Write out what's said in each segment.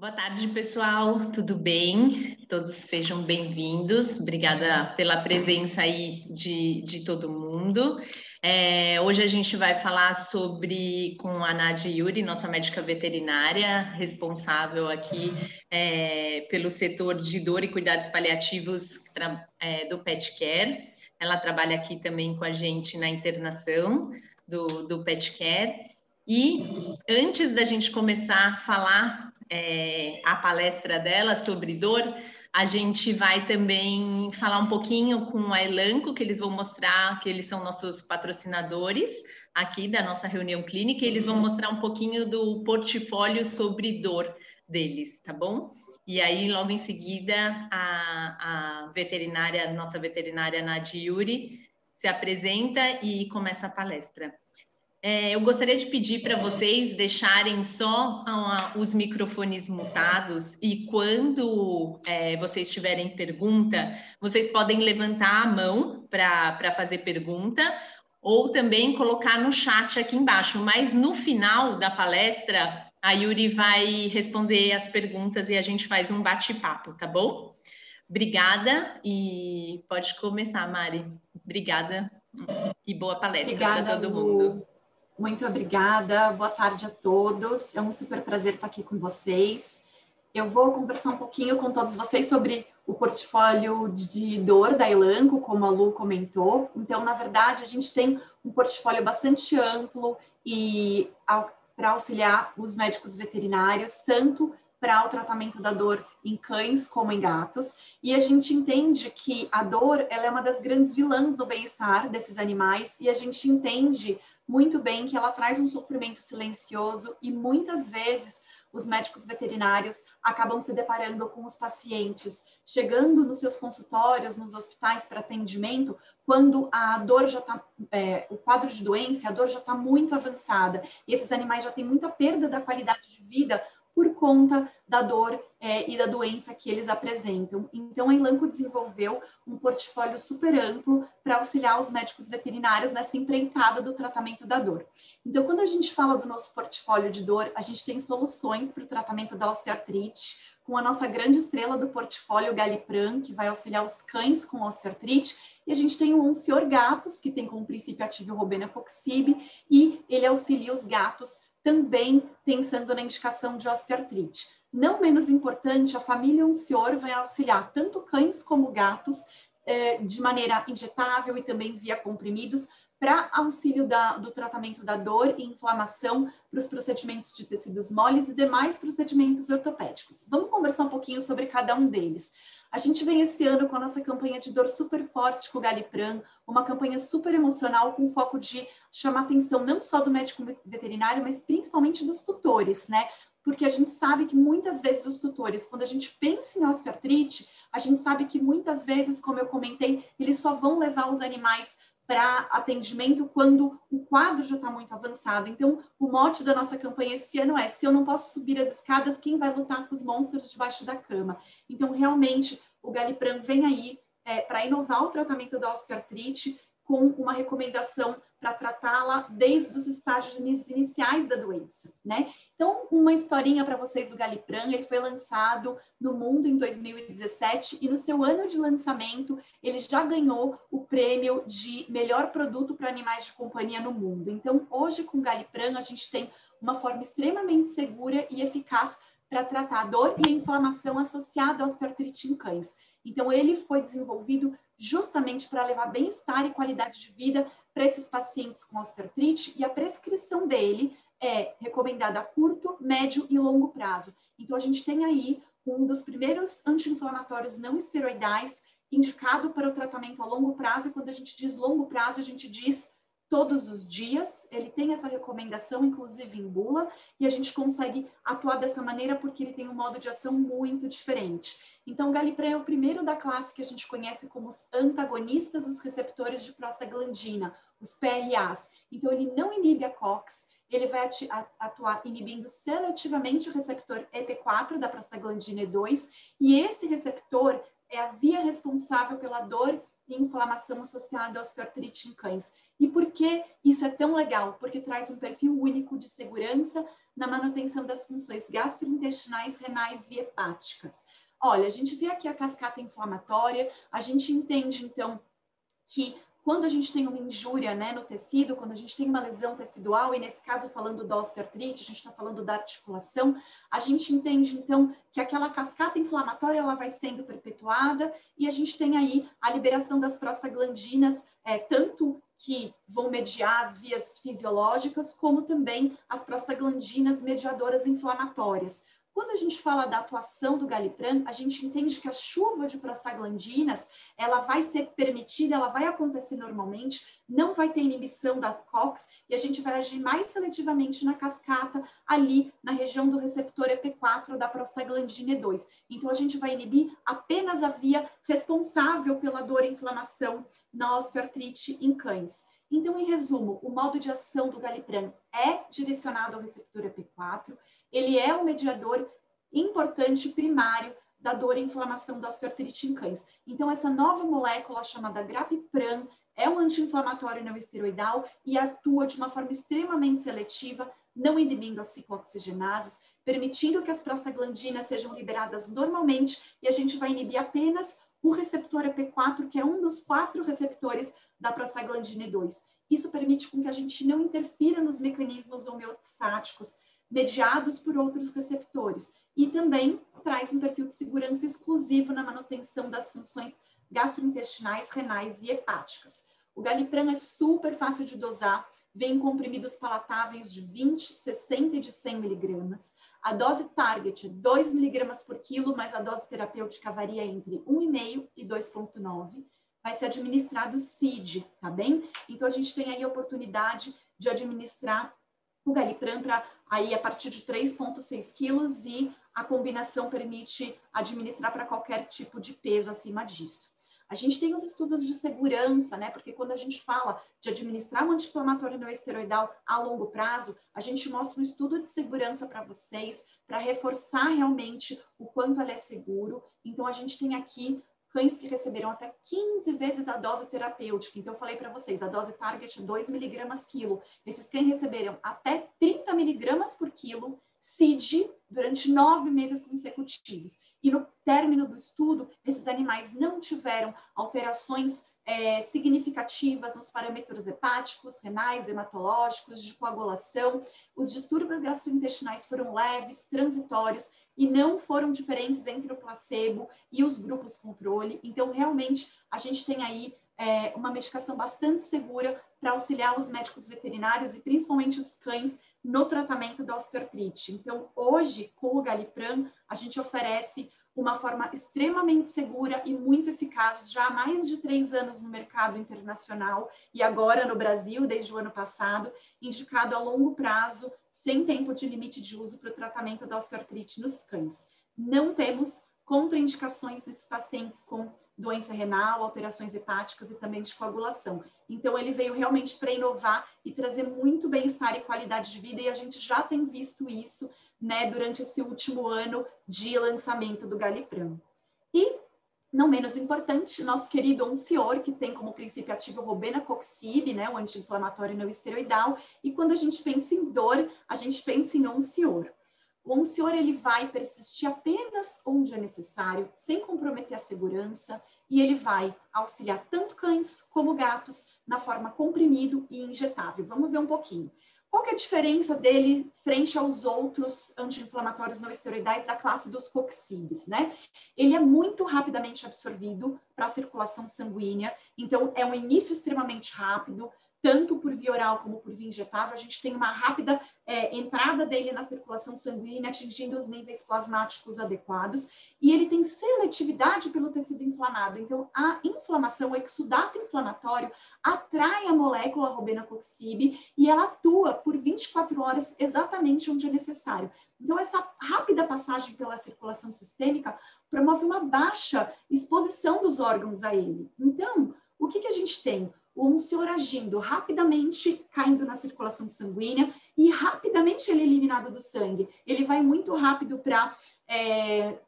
Boa tarde, pessoal. Tudo bem? Todos sejam bem-vindos. Obrigada pela presença aí de, de todo mundo. É, hoje a gente vai falar sobre com a Nadia Yuri, nossa médica veterinária, responsável aqui é, pelo setor de dor e cuidados paliativos é, do Pet Care. Ela trabalha aqui também com a gente na internação do, do Pet Care. E antes da gente começar a falar é, a palestra dela sobre dor, a gente vai também falar um pouquinho com a Elanco, que eles vão mostrar que eles são nossos patrocinadores aqui da nossa reunião clínica, e eles vão mostrar um pouquinho do portfólio sobre dor deles, tá bom? E aí, logo em seguida, a, a veterinária, nossa veterinária Nadia Yuri, se apresenta e começa a palestra. É, eu gostaria de pedir para vocês deixarem só uh, os microfones mutados e quando é, vocês tiverem pergunta, vocês podem levantar a mão para fazer pergunta ou também colocar no chat aqui embaixo. Mas no final da palestra, a Yuri vai responder as perguntas e a gente faz um bate-papo, tá bom? Obrigada e pode começar, Mari. Obrigada e boa palestra para todo mundo. Muito obrigada, boa tarde a todos. É um super prazer estar aqui com vocês. Eu vou conversar um pouquinho com todos vocês sobre o portfólio de dor da Elanco, como a Lu comentou. Então, na verdade, a gente tem um portfólio bastante amplo e para auxiliar os médicos veterinários, tanto para o tratamento da dor em cães como em gatos. E a gente entende que a dor ela é uma das grandes vilãs do bem-estar desses animais e a gente entende muito bem que ela traz um sofrimento silencioso e muitas vezes os médicos veterinários acabam se deparando com os pacientes chegando nos seus consultórios, nos hospitais para atendimento, quando a dor já está, é, o quadro de doença, a dor já está muito avançada. E esses animais já têm muita perda da qualidade de vida por conta da dor é, e da doença que eles apresentam. Então, a Elanco desenvolveu um portfólio super amplo para auxiliar os médicos veterinários nessa empreitada do tratamento da dor. Então, quando a gente fala do nosso portfólio de dor, a gente tem soluções para o tratamento da osteoartrite, com a nossa grande estrela do portfólio Galipran, que vai auxiliar os cães com osteoartrite, e a gente tem o Oncior Gatos, que tem como princípio ativo Robena coxib, e ele auxilia os gatos também pensando na indicação de osteoartrite. Não menos importante, a família Uncior vai auxiliar tanto cães como gatos eh, de maneira injetável e também via comprimidos para auxílio da, do tratamento da dor e inflamação para os procedimentos de tecidos moles e demais procedimentos ortopédicos. Vamos conversar um pouquinho sobre cada um deles. A gente vem esse ano com a nossa campanha de dor super forte com o Galipran, uma campanha super emocional com foco de chamar atenção não só do médico veterinário, mas principalmente dos tutores, né? Porque a gente sabe que muitas vezes os tutores, quando a gente pensa em osteoartrite, a gente sabe que muitas vezes, como eu comentei, eles só vão levar os animais para atendimento quando o quadro já está muito avançado. Então, o mote da nossa campanha esse ano é: se eu não posso subir as escadas, quem vai lutar com os monstros debaixo da cama? Então, realmente, o Galipran vem aí é, para inovar o tratamento da osteoartrite com uma recomendação para tratá-la desde os estágios iniciais da doença, né? Então, uma historinha para vocês do Galipran, ele foi lançado no mundo em 2017 e no seu ano de lançamento ele já ganhou o prêmio de melhor produto para animais de companhia no mundo. Então, hoje com o Galipran a gente tem uma forma extremamente segura e eficaz para tratar a dor e a inflamação associada à osteoartrite em cães. Então, ele foi desenvolvido justamente para levar bem-estar e qualidade de vida para esses pacientes com osteoartrite e a prescrição dele é recomendada a curto, médio e longo prazo. Então, a gente tem aí um dos primeiros anti-inflamatórios não esteroidais indicado para o tratamento a longo prazo. E quando a gente diz longo prazo, a gente diz todos os dias. Ele tem essa recomendação, inclusive em bula, e a gente consegue atuar dessa maneira porque ele tem um modo de ação muito diferente. Então, o Galipran é o primeiro da classe que a gente conhece como os antagonistas dos receptores de prostaglandina, os PRAs. Então, ele não inibe a COX, ele vai atuar inibindo seletivamente o receptor EP4 da prostaglandina E2, e esse receptor é a via responsável pela dor inflamação associada à osteoartrite em cães. E por que isso é tão legal? Porque traz um perfil único de segurança na manutenção das funções gastrointestinais, renais e hepáticas. Olha, a gente vê aqui a cascata inflamatória, a gente entende então que quando a gente tem uma injúria né, no tecido, quando a gente tem uma lesão tecidual, e nesse caso falando da osteoartrite, a gente está falando da articulação, a gente entende então que aquela cascata inflamatória ela vai sendo perpetuada e a gente tem aí a liberação das prostaglandinas, é, tanto que vão mediar as vias fisiológicas, como também as prostaglandinas mediadoras inflamatórias. Quando a gente fala da atuação do galipram, a gente entende que a chuva de prostaglandinas, ela vai ser permitida, ela vai acontecer normalmente, não vai ter inibição da COX e a gente vai agir mais seletivamente na cascata ali na região do receptor EP4 da prostaglandina E2. Então a gente vai inibir apenas a via responsável pela dor e inflamação na osteoartrite em cães. Então, em resumo, o modo de ação do galipram é direcionado ao receptor EP4, ele é um mediador importante primário da dor e inflamação da osteoartrite em cães. Então, essa nova molécula chamada grapipram é um anti-inflamatório não esteroidal e atua de uma forma extremamente seletiva, não inibindo as ciclooxigenases, permitindo que as prostaglandinas sejam liberadas normalmente e a gente vai inibir apenas o receptor EP4, que é um dos quatro receptores da prostaglandina E2. Isso permite com que a gente não interfira nos mecanismos homeostáticos mediados por outros receptores. E também traz um perfil de segurança exclusivo na manutenção das funções gastrointestinais, renais e hepáticas. O galipram é super fácil de dosar, vem em comprimidos palatáveis de 20, 60 e de 100 miligramas. A dose target é 2 miligramas por quilo, mas a dose terapêutica varia entre 1,5 e 2,9. Vai ser administrado CID, tá bem? Então, a gente tem aí a oportunidade de administrar o Galipram para aí a partir de 3,6 quilos e a combinação permite administrar para qualquer tipo de peso acima disso. A gente tem os estudos de segurança, né? Porque quando a gente fala de administrar um anti-inflamatório não esteroidal a longo prazo, a gente mostra um estudo de segurança para vocês, para reforçar realmente o quanto ele é seguro. Então, a gente tem aqui cães que receberam até 15 vezes a dose terapêutica. Então, eu falei para vocês, a dose target é 2 miligramas quilo. Esses cães receberam até 30 miligramas por quilo CID durante nove meses consecutivos. E no término do estudo, esses animais não tiveram alterações é, significativas nos parâmetros hepáticos, renais, hematológicos, de coagulação. Os distúrbios gastrointestinais foram leves, transitórios e não foram diferentes entre o placebo e os grupos controle. Então, realmente, a gente tem aí é, uma medicação bastante segura para auxiliar os médicos veterinários e principalmente os cães no tratamento da osteoartrite. Então, hoje, com o Galipram, a gente oferece uma forma extremamente segura e muito eficaz, já há mais de três anos no mercado internacional e agora no Brasil, desde o ano passado, indicado a longo prazo, sem tempo de limite de uso para o tratamento da osteoartrite nos cães. Não temos contraindicações nesses pacientes com doença renal, alterações hepáticas e também de coagulação. Então, ele veio realmente para inovar e trazer muito bem-estar e qualidade de vida, e a gente já tem visto isso né, durante esse último ano de lançamento do Galipram. E, não menos importante, nosso querido Oncior, que tem como princípio ativo robenacoxib, né, o anti-inflamatório não esteroidal, e quando a gente pensa em dor, a gente pensa em Oncior. O Oncior ele vai persistir apenas onde é necessário, sem comprometer a segurança, e ele vai auxiliar tanto cães como gatos na forma comprimido e injetável. Vamos ver um pouquinho. Qual que é a diferença dele frente aos outros anti-inflamatórios não esteroidais da classe dos coxibs, né? Ele é muito rapidamente absorvido para a circulação sanguínea, então é um início extremamente rápido, tanto por via oral como por via injetável, a gente tem uma rápida é, entrada dele na circulação sanguínea, atingindo os níveis plasmáticos adequados, e ele tem seletividade pelo tecido inflamado. Então, a inflamação, o exudato inflamatório, atrai a molécula robenacoxib e ela atua por 24 horas exatamente onde é necessário. Então, essa rápida passagem pela circulação sistêmica promove uma baixa exposição dos órgãos a ele. Então, o que, que a gente tem? O uncior agindo rapidamente, caindo na circulação sanguínea e rapidamente ele é eliminado do sangue. Ele vai muito rápido para é,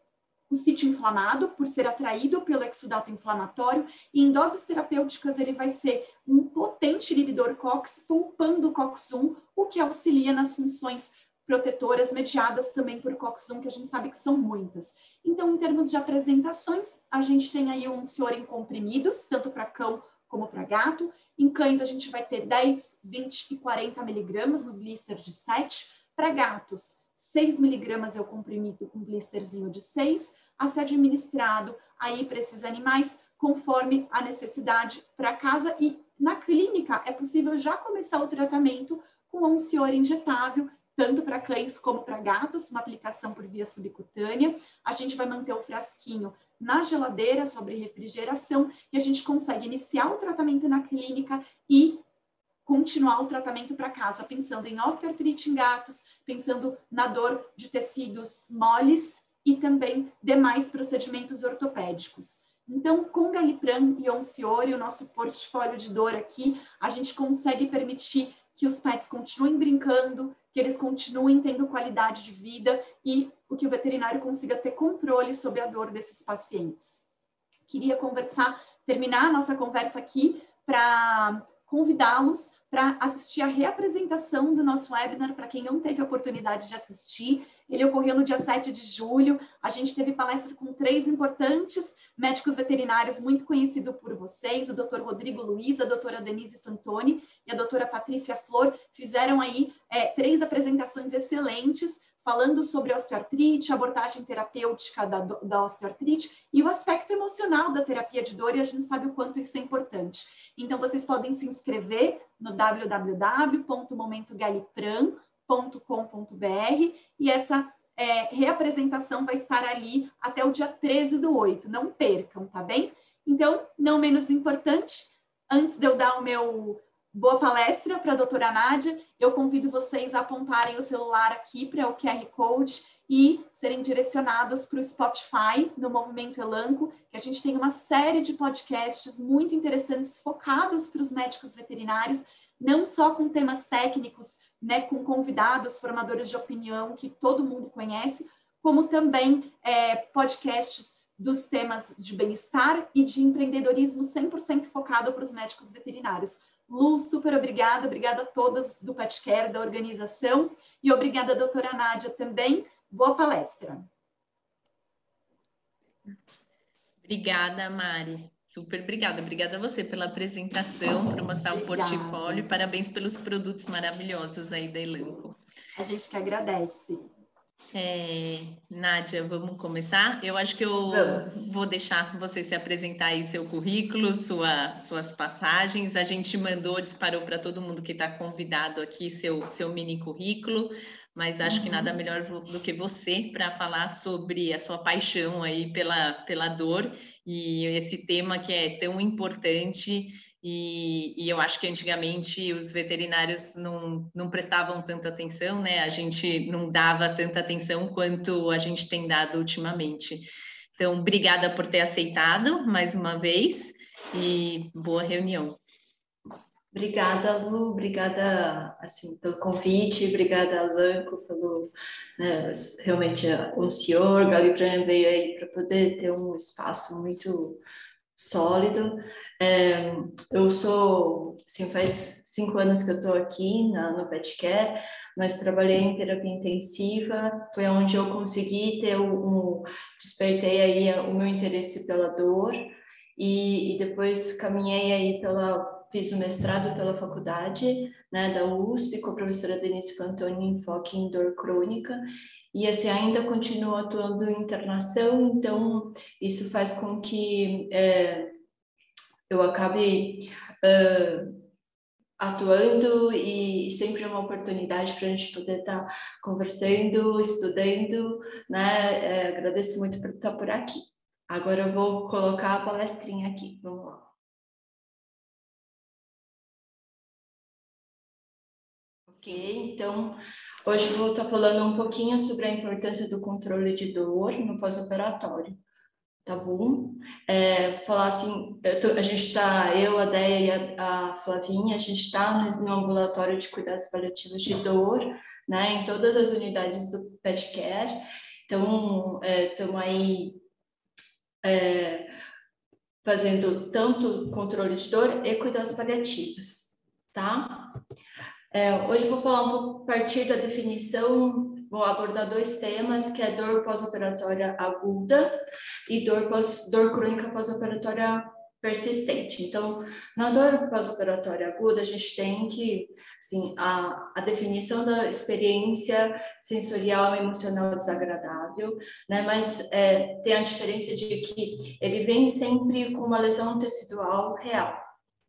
o sítio inflamado, por ser atraído pelo exudato inflamatório, e em doses terapêuticas ele vai ser um potente inibidor COX, poupando o COX-1, o que auxilia nas funções protetoras mediadas também por COX-1, que a gente sabe que são muitas. Então, em termos de apresentações, a gente tem aí um senhor em comprimidos, tanto para cão como para gato. Em cães, a gente vai ter 10, 20 e 40 miligramas no blister de 7. Para gatos, 6 miligramas é o comprimido com blisterzinho de 6, a ser administrado aí para esses animais conforme a necessidade para casa e na clínica é possível já começar o tratamento com um senhor injetável tanto para cães como para gatos, uma aplicação por via subcutânea. A gente vai manter o frasquinho na geladeira sobre refrigeração e a gente consegue iniciar o tratamento na clínica e continuar o tratamento para casa, pensando em osteoartrite em gatos, pensando na dor de tecidos moles e também demais procedimentos ortopédicos. Então, com Galipram e Onciori, o nosso portfólio de dor aqui, a gente consegue permitir que os pets continuem brincando, que eles continuem tendo qualidade de vida e o que o veterinário consiga ter controle sobre a dor desses pacientes. Queria conversar, terminar a nossa conversa aqui para convidá-los para assistir a reapresentação do nosso webinar, para quem não teve a oportunidade de assistir. Ele ocorreu no dia 7 de julho. A gente teve palestra com três importantes médicos veterinários muito conhecidos por vocês, o Dr. Rodrigo Luiz, a doutora Denise Fantoni e a doutora Patrícia Flor, fizeram aí é, três apresentações excelentes falando sobre osteoartrite, abordagem terapêutica da, da osteoartrite e o aspecto emocional da terapia de dor, e a gente sabe o quanto isso é importante. Então, vocês podem se inscrever no www.momentogalipran.com.br e essa é, reapresentação vai estar ali até o dia 13 do 8. Não percam, tá bem? Então, não menos importante, antes de eu dar o meu boa palestra para a doutora Nádia. Eu convido vocês a apontarem o celular aqui para o QR Code e serem direcionados para o Spotify no Movimento Elanco, que a gente tem uma série de podcasts muito interessantes focados para os médicos veterinários, não só com temas técnicos, né, com convidados, formadores de opinião que todo mundo conhece, como também é, podcasts dos temas de bem-estar e de empreendedorismo 100% focado para os médicos veterinários. Lu, super obrigada, obrigada a todas do PetCare, da organização, e obrigada, doutora Nádia, também. Boa palestra. Obrigada, Mari. Super obrigada. Obrigada a você pela apresentação, por mostrar obrigada. o portfólio. Parabéns pelos produtos maravilhosos aí da Elanco. A gente que agradece. É, Nádia, vamos começar? Eu acho que eu vamos. vou deixar você se apresentar aí seu currículo, sua, suas passagens. A gente mandou, disparou para todo mundo que está convidado aqui seu, seu mini currículo, mas acho uhum. que nada melhor do que você para falar sobre a sua paixão aí pela, pela dor e esse tema que é tão importante e, e, eu acho que antigamente os veterinários não, não prestavam tanta atenção, né? A gente não dava tanta atenção quanto a gente tem dado ultimamente. Então, obrigada por ter aceitado mais uma vez e boa reunião. Obrigada, Lu, obrigada assim, pelo convite, obrigada, Lanco, pelo né, realmente o senhor Galibran veio aí para poder ter um espaço muito sólido. É, eu sou, assim, faz cinco anos que eu estou aqui na, no Pet Care, mas trabalhei em terapia intensiva, foi onde eu consegui ter um, um despertei aí o meu interesse pela dor e, e depois caminhei aí pela fiz o mestrado pela faculdade né, da USP com a professora Denise Fantoni em foco em dor crônica e assim ainda continuo atuando em internação, então isso faz com que é, eu acabe atuando e sempre é uma oportunidade para a gente poder estar tá conversando, estudando, né? É, agradeço muito por estar por aqui. Agora eu vou colocar a palestrinha aqui, vamos lá. Ok, então Hoje vou estar falando um pouquinho sobre a importância do controle de dor no pós-operatório, tá bom? É, falar assim, tô, a gente está, eu, a Deia e a, a Flavinha, a gente está no, no, ambulatório de cuidados paliativos de dor, né, em todas as unidades do PetCare, então estamos é, aí é, fazendo tanto controle de dor e cuidados paliativos, tá? É, hoje vou falar um pouco a partir da definição, vou abordar dois temas, que é dor pós-operatória aguda e dor, pós, dor crônica pós-operatória persistente. Então, na dor pós-operatória aguda, a gente tem que, assim, a, a definição da experiência sensorial e emocional desagradável, né? Mas é, tem a diferença de que ele vem sempre com uma lesão tecidual real.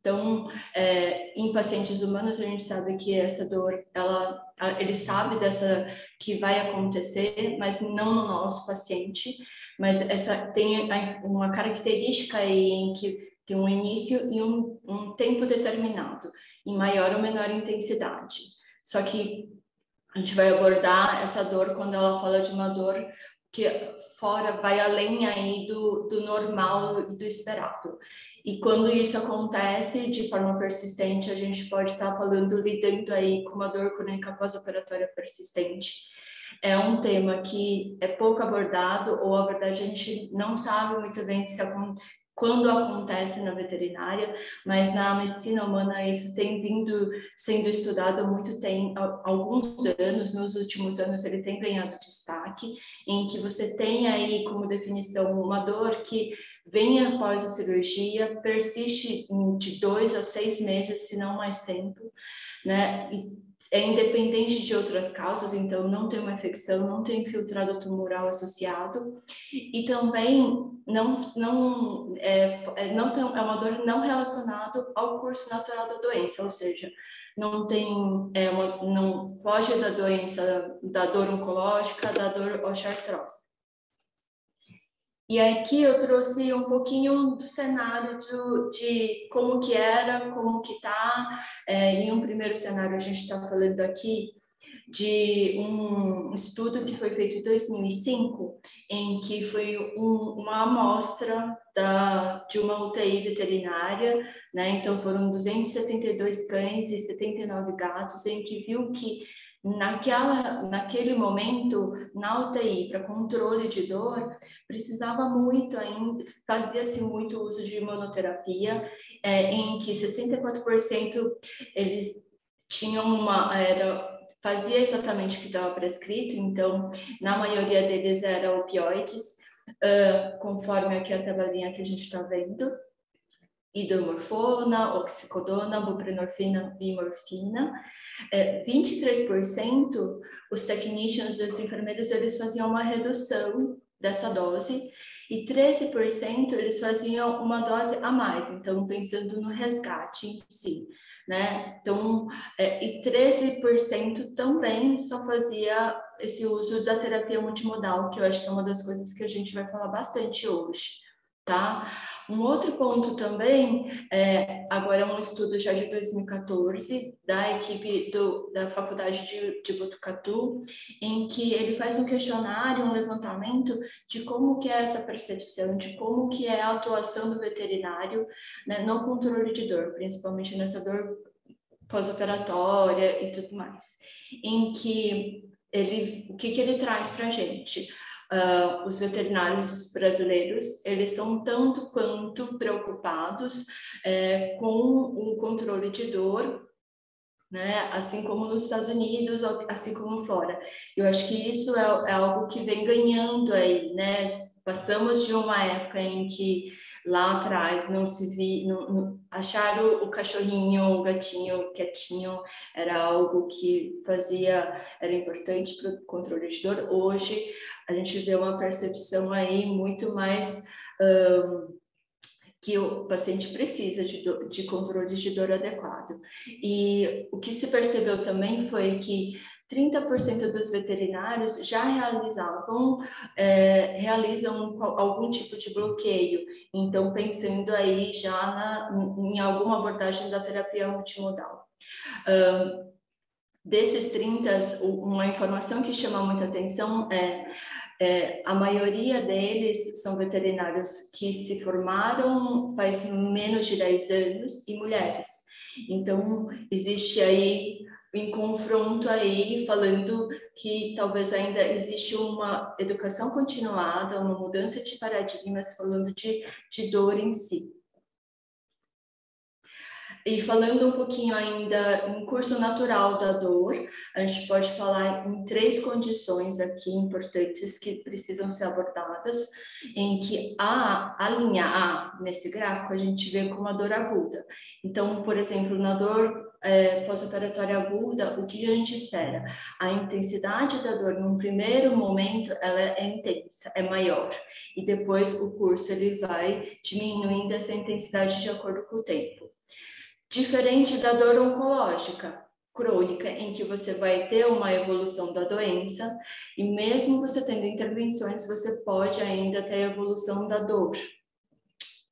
Então, é, em pacientes humanos, a gente sabe que essa dor, ela, ele sabe dessa que vai acontecer, mas não no nosso paciente. Mas essa tem uma característica aí em que tem um início e um, um tempo determinado, em maior ou menor intensidade. Só que a gente vai abordar essa dor quando ela fala de uma dor que fora vai além aí do, do normal e do esperado. E quando isso acontece de forma persistente, a gente pode estar tá falando, lidando aí com uma dor crônica pós-operatória persistente. É um tema que é pouco abordado, ou a verdade a gente não sabe muito bem se, quando acontece na veterinária, mas na medicina humana isso tem vindo sendo estudado há muito tempo, há alguns anos, nos últimos anos ele tem ganhado destaque, em que você tem aí como definição uma dor que vem após a cirurgia, persiste de dois a seis meses, se não mais tempo, né? E é independente de outras causas, então não tem uma infecção, não tem infiltrado tumoral associado, e também não, não, é, é, não tem, é uma dor não relacionada ao curso natural da doença, ou seja, não tem, é uma, não foge da doença, da dor oncológica, da dor osteoartrose. E aqui eu trouxe um pouquinho do cenário de, de como que era, como que está. É, em um primeiro cenário, a gente está falando aqui de um estudo que foi feito em 2005, em que foi um, uma amostra da, de uma UTI veterinária, né? Então foram 272 cães e 79 gatos, em que viu que naquela, naquele momento, na UTI, para controle de dor, precisava muito ainda, fazia-se muito uso de imunoterapia, é, em que 64% eles tinham uma, era, fazia exatamente o que estava prescrito, então, na maioria deles era opioides, uh, conforme aqui a tabelinha que a gente está vendo, hidromorfona, oxicodona, buprenorfina e morfina. É, 23% os technicians os enfermeiros eles faziam uma redução dessa dose e 13% eles faziam uma dose a mais, então pensando no resgate em si, né? Então, é, e 13% também só fazia esse uso da terapia multimodal, que eu acho que é uma das coisas que a gente vai falar bastante hoje tá? Um outro ponto também, é, agora é um estudo já de 2014, da equipe do, da Faculdade de, de Botucatu, em que ele faz um questionário, um levantamento de como que é essa percepção, de como que é a atuação do veterinário né, no controle de dor, principalmente nessa dor pós-operatória e tudo mais, em que ele, o que que ele traz para a gente? Uh, os veterinários brasileiros, eles são tanto quanto preocupados é, com o controle de dor, né? assim como nos Estados Unidos, assim como fora. Eu acho que isso é, é algo que vem ganhando aí, né? Passamos de uma época em que lá atrás não se vi, não, não, achar o, o, cachorrinho, o gatinho quietinho era algo que fazia, era importante para o controle de dor. Hoje a gente vê uma percepção aí muito mais um, que o paciente precisa de, de controle de dor adequado. E o que se percebeu também foi que 30% dos veterinários já realizavam, é, realizam algum tipo de bloqueio. Então, pensando aí já na, em alguma abordagem da terapia multimodal. Um, desses 30, uma informação que chama muita atenção é, é, a maioria deles são veterinários que se formaram faz menos de 10 anos e mulheres. Então, existe aí em confronto aí, falando que talvez ainda existe uma educação continuada, uma mudança de paradigmas, falando de, de dor em si. E falando um pouquinho ainda em curso natural da dor, a gente pode falar em três condições aqui importantes que precisam ser abordadas, em que a, a linha A, nesse gráfico, a gente vê como a dor aguda. Então, por exemplo, na dor é, pós-operatória aguda, o que a gente espera? A intensidade da dor, num primeiro momento, ela é intensa, é maior. E depois o curso ele vai diminuindo essa intensidade de acordo com o tempo. Diferente da dor oncológica crônica, em que você vai ter uma evolução da doença, e mesmo você tendo intervenções, você pode ainda ter a evolução da dor.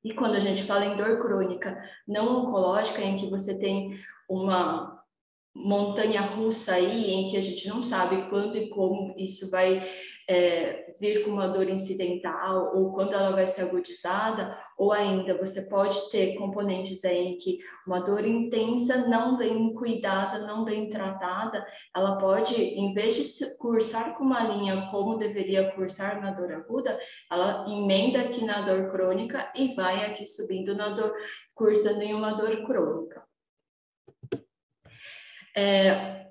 E quando a gente fala em dor crônica não oncológica, em que você tem uma montanha russa aí, em que a gente não sabe quando e como isso vai é, vir com uma dor incidental ou quando ela vai ser agudizada, ou ainda você pode ter componentes aí em que uma dor intensa não bem cuidada, não bem tratada, ela pode, em vez de cursar com uma linha como deveria cursar na dor aguda, ela emenda aqui na dor crônica e vai aqui subindo na dor, cursando em uma dor crônica. É,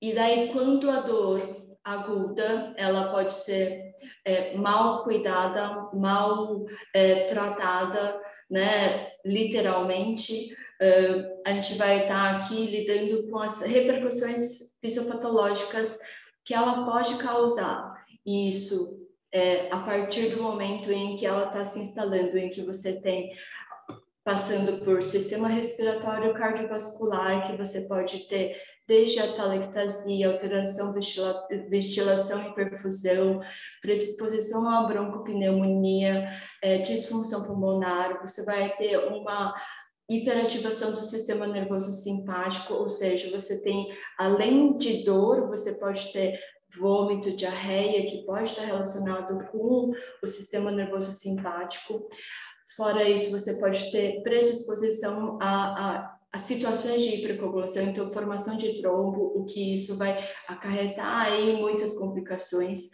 e daí, quando a dor aguda, ela pode ser é, mal cuidada, mal é, tratada, né? Literalmente, é, a gente vai estar aqui lidando com as repercussões fisiopatológicas que ela pode causar. Isso é, a partir do momento em que ela está se instalando, em que você tem passando por sistema respiratório cardiovascular, que você pode ter desde a alteração vestila, vestilação e perfusão, predisposição à broncopneumonia, é, disfunção pulmonar, você vai ter uma hiperativação do sistema nervoso simpático, ou seja, você tem, além de dor, você pode ter vômito, diarreia, que pode estar relacionado com o sistema nervoso simpático. Fora isso, você pode ter predisposição a, a situações de hipercoagulação, então formação de trombo, o que isso vai acarretar aí muitas complicações.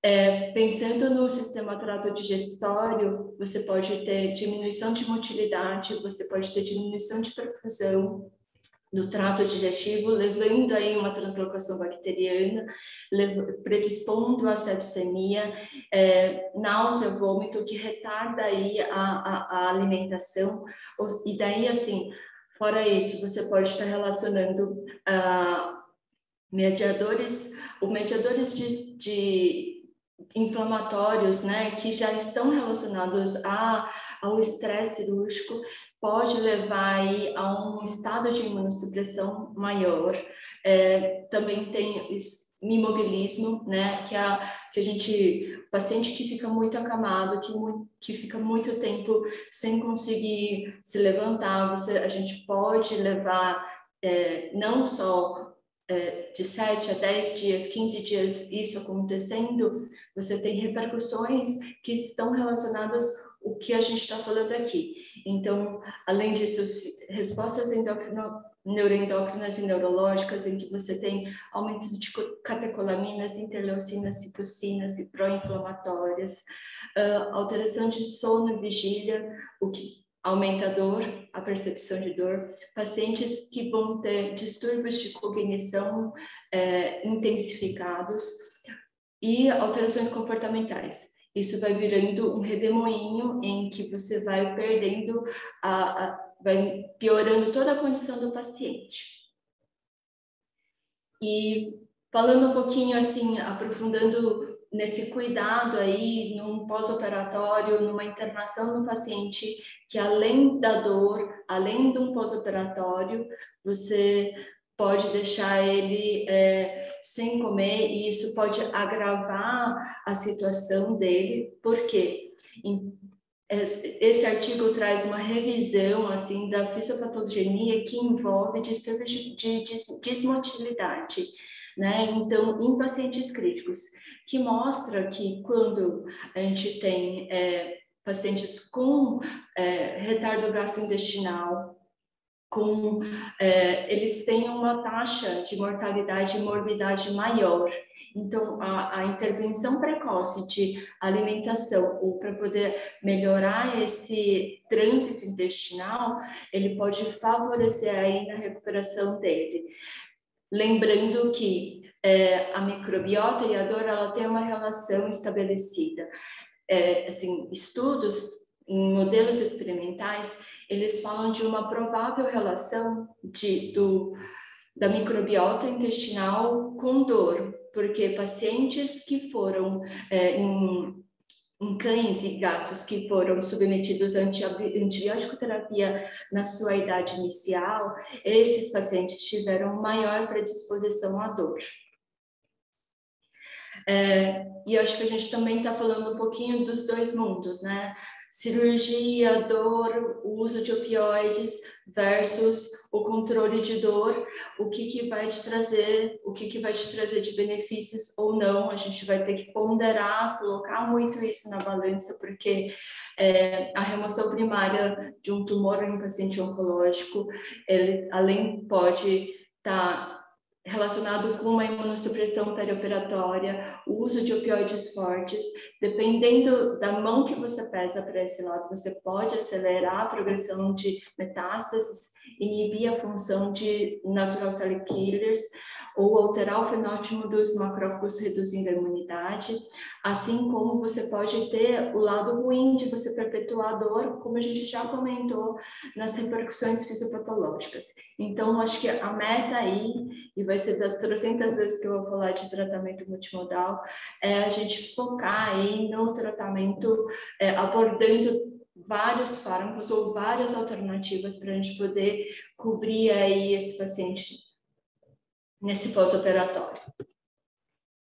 É, pensando no sistema trato digestório, você pode ter diminuição de motilidade, você pode ter diminuição de perfusão do trato digestivo, levando aí uma translocação bacteriana, predispondo a sepsemia, é, náusea, vômito, que retarda aí a, a, a alimentação, e daí, assim, Fora isso, você pode estar relacionando uh, mediadores, os mediadores de, de, inflamatórios, né, que já estão relacionados a, ao estresse cirúrgico, pode levar aí a um estado de imunossupressão maior. É, também tem imobilismo, né, que a, que a gente, paciente que fica muito acamado, que, que fica muito tempo sem conseguir se levantar, você, a gente pode levar é, não só é, de 7 a 10 dias, 15 dias isso acontecendo, você tem repercussões que estão relacionadas o que a gente está falando aqui. Então, além disso, respostas endocrino neuroendócrinas e neurológicas, em que você tem aumento de catecolaminas, interleucinas, citocinas e pró-inflamatórias, uh, alteração de sono e vigília, o que aumenta a dor, a percepção de dor, pacientes que vão ter distúrbios de cognição intensificados e alterações comportamentais. Isso vai virando um redemoinho em que você vai perdendo a, a vai piorando toda a condição do paciente. E falando um pouquinho assim, aprofundando nesse cuidado aí, num pós-operatório, numa internação do paciente, que além da dor, além de um pós-operatório, você pode deixar ele é, sem comer e isso pode agravar a situação dele, porque esse artigo traz uma revisão assim da fisiopatogenia que envolve distúrbios de desmotilidade, né? Então, em pacientes críticos, que mostra que quando a gente tem é, pacientes com é, retardo gastrointestinal, com é, eles têm uma taxa de mortalidade e morbidade maior. Então, a, a intervenção precoce de alimentação ou para poder melhorar esse trânsito intestinal, ele pode favorecer aí na recuperação dele. Lembrando que é, a microbiota e a dor ela tem uma relação estabelecida. É, assim, estudos em modelos experimentais eles falam de uma provável relação de, do, da microbiota intestinal com dor, porque pacientes que foram é, em, em cães e gatos que foram submetidos a antibiótico terapia na sua idade inicial, esses pacientes tiveram maior predisposição à dor. É, e acho que a gente também está falando um pouquinho dos dois mundos, né? Cirurgia, dor, o uso de opioides versus o controle de dor, o que, que vai te trazer, o que, que vai te trazer de benefícios ou não, a gente vai ter que ponderar, colocar muito isso na balança, porque é, a remoção primária de um tumor em um paciente oncológico, ele além pode estar tá relacionado com uma imunossupressão perioperatória, o uso de opioides fortes, dependendo da mão que você pesa para esse lado, você pode acelerar a progressão de metástases, inibir a função de natural cell killers, ou alterar o fenótipo dos macrófagos reduzindo a imunidade, assim como você pode ter o lado ruim de você perpetuar a dor, como a gente já comentou nas repercussões fisiopatológicas. Então, acho que a meta aí, e vai ser das 300 vezes que eu vou falar de tratamento multimodal, é a gente focar aí no tratamento, é, abordando vários fármacos ou várias alternativas para a gente poder cobrir aí esse paciente nesse pós-operatório.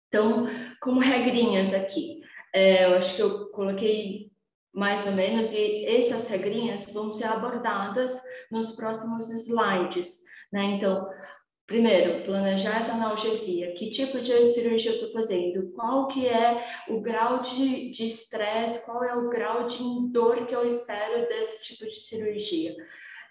Então, como regrinhas aqui, é, eu acho que eu coloquei mais ou menos, e essas regrinhas vão ser abordadas nos próximos slides, né? Então, primeiro, planejar essa analgesia, que tipo de cirurgia eu estou fazendo, qual que é o grau de estresse, qual é o grau de dor que eu espero desse tipo de cirurgia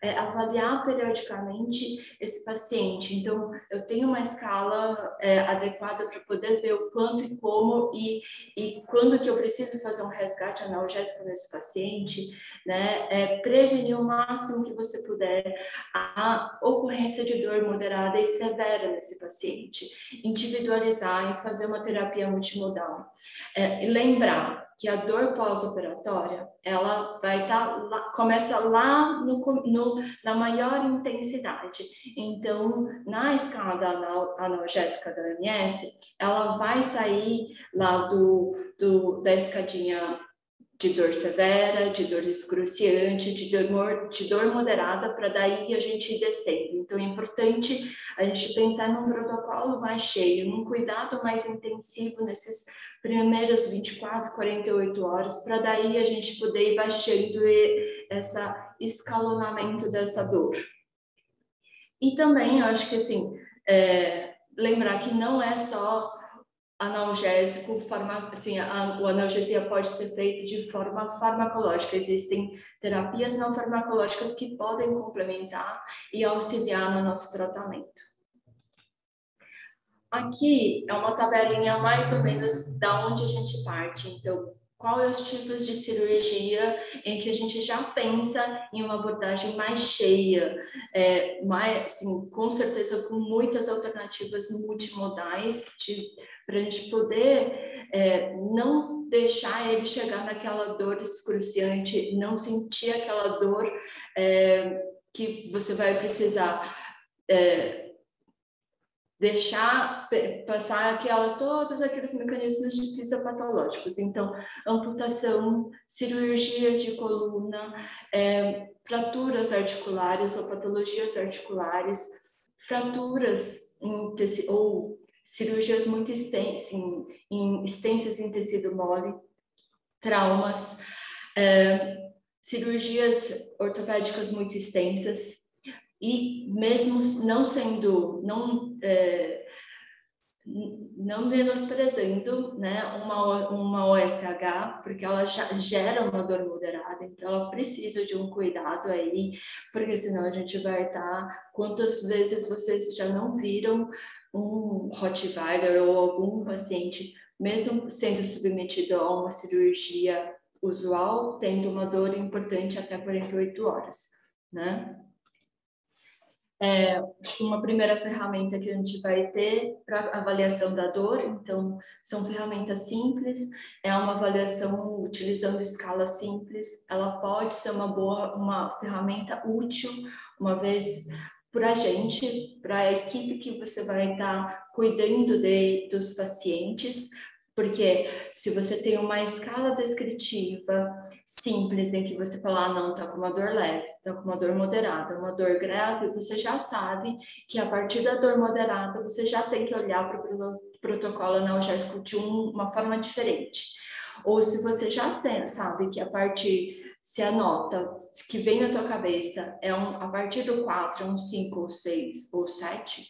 é, avaliar periodicamente esse paciente. Então, eu tenho uma escala é, adequada para poder ver o quanto e como e, e quando que eu preciso fazer um resgate analgésico nesse paciente, né? É, prevenir o máximo que você puder a ocorrência de dor moderada e severa nesse paciente, individualizar e fazer uma terapia multimodal. É, e lembrar, que a dor pós-operatória, ela vai estar, tá começa lá no, no, na maior intensidade. Então, na escala da analgésica da OMS, ela vai sair lá do, do, da escadinha de dor severa, de dor excruciante, de dor, de dor moderada, para daí a gente ir descendo. Então, é importante a gente pensar num protocolo mais cheio, num cuidado mais intensivo nesses primeiras 24, 48 horas, para daí a gente poder ir baixando esse escalonamento dessa dor. E também, eu acho que assim, é, lembrar que não é só analgésico, assim, a, o analgesia pode ser feito de forma farmacológica. Existem terapias não farmacológicas que podem complementar e auxiliar no nosso tratamento. Aqui é uma tabelinha mais ou menos da onde a gente parte. Então, qual é os tipos de cirurgia em que a gente já pensa em uma abordagem mais cheia, é, mais, assim, com certeza com muitas alternativas multimodais para a gente poder é, não deixar ele chegar naquela dor excruciante, não sentir aquela dor é, que você vai precisar é, deixar passar aquela, todos aqueles mecanismos fisiopatológicos. Então, amputação, cirurgia de coluna, é, fraturas articulares ou patologias articulares, fraturas em tecido, ou cirurgias muito extensas em, em, extensas em tecido mole, traumas, é, cirurgias ortopédicas muito extensas, e mesmo não sendo, não é, não menosprezando né, uma, uma OSH, porque ela já gera uma dor moderada, então ela precisa de um cuidado aí, porque senão a gente vai estar. Quantas vezes vocês já não viram um Rottweiler ou algum paciente, mesmo sendo submetido a uma cirurgia usual, tendo uma dor importante até 48 horas, né? É, uma primeira ferramenta que a gente vai ter para avaliação da dor, então são ferramentas simples, é uma avaliação utilizando escala simples, ela pode ser uma boa, uma ferramenta útil, uma vez para a gente, para a equipe que você vai estar tá cuidando de, dos pacientes, porque se você tem uma escala descritiva simples em que você fala, ah, não, tá com uma dor leve, tá com uma dor moderada, uma dor grave, você já sabe que a partir da dor moderada você já tem que olhar para o protocolo analgésico de um, uma forma diferente. Ou se você já sabe que a partir se a nota que vem na tua cabeça é um, a partir do 4, é um 5 ou 6 ou 7,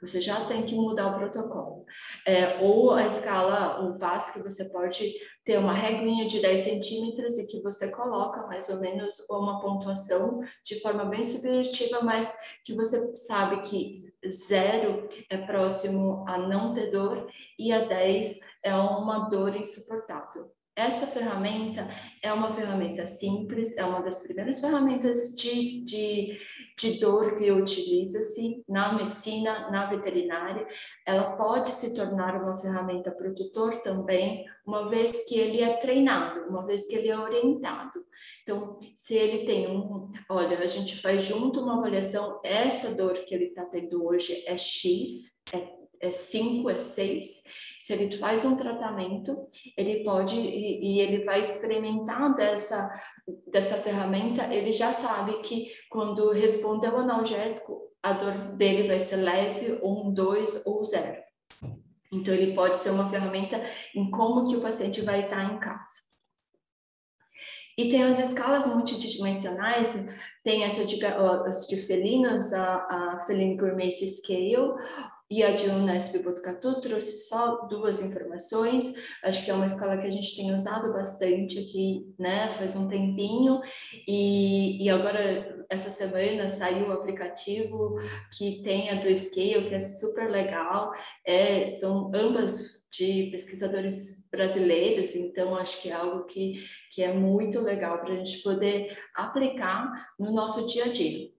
você já tem que mudar o protocolo. É, ou a escala, o VAS, que você pode ter uma regrinha de 10 centímetros e que você coloca mais ou menos uma pontuação de forma bem subjetiva, mas que você sabe que zero é próximo a não ter dor e a 10 é uma dor insuportável. Essa ferramenta é uma ferramenta simples, é uma das primeiras ferramentas de, de, de dor que utiliza-se na medicina, na veterinária. Ela pode se tornar uma ferramenta tutor também, uma vez que ele é treinado, uma vez que ele é orientado. Então, se ele tem um, olha, a gente faz junto uma avaliação, essa dor que ele está tendo hoje é X, é 5, é 6, se ele faz um tratamento, ele pode e, e ele vai experimentar dessa dessa ferramenta, ele já sabe que quando responde ao analgésico, a dor dele vai ser leve, um, dois ou zero. Então, ele pode ser uma ferramenta em como que o paciente vai estar em casa. E tem as escalas multidimensionais, tem essa de, de felinos, a, a Feline Gourmet Scale, e a de Unesp Botucatu trouxe só duas informações, acho que é uma escola que a gente tem usado bastante aqui, né, faz um tempinho, e, e agora, essa semana, saiu o aplicativo que tem a do Scale, que é super legal, é, são ambas de pesquisadores brasileiros, então acho que é algo que, que é muito legal para a gente poder aplicar no nosso dia a dia.